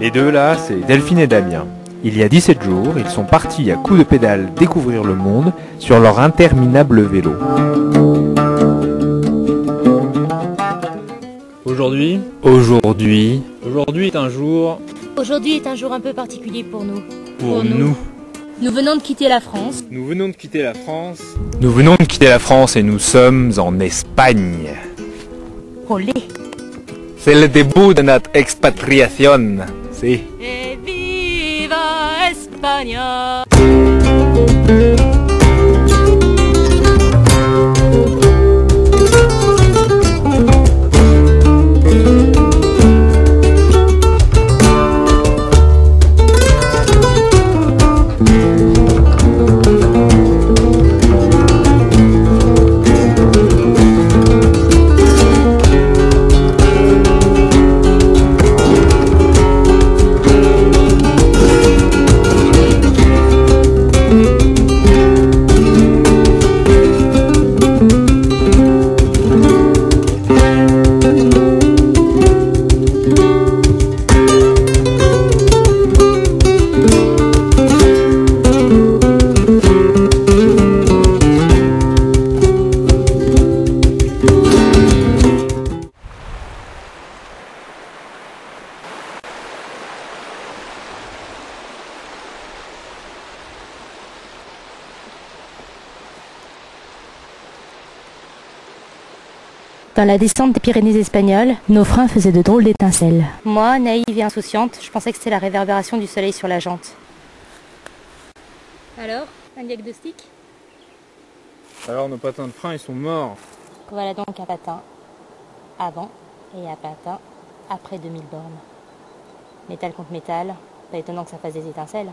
Les deux là, c'est Delphine et Damien. Il y a 17 jours, ils sont partis à coups de pédale découvrir le monde sur leur interminable vélo. Aujourd'hui, Aujourd'hui, aujourd'hui est un jour Aujourd'hui est un jour un peu particulier pour nous. pour Pour nous. nous, Nous venons de quitter la France. nous venons de quitter la France. nous venons de quitter la France et nous sommes en Espagne. Olé C'est le début de notre expatriation. Si. Et viva España Dans la descente des Pyrénées espagnoles, nos freins faisaient de drôles d'étincelles. Moi, naïve et insouciante, je pensais que c'était la réverbération du soleil sur la jante. Alors, un diagnostic? Alors nos patins de frein ils sont morts. Voilà donc un patin avant et un patin après 2000 bornes. Métal contre métal, pas étonnant que ça fasse des étincelles.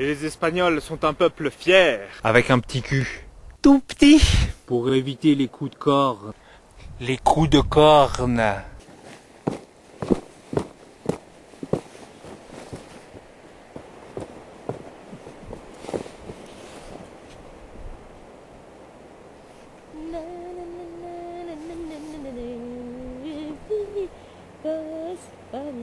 Et les Espagnols sont un peuple fier. Avec un petit cul. Tout petit. Pour éviter les coups de corps. Les coups de corne.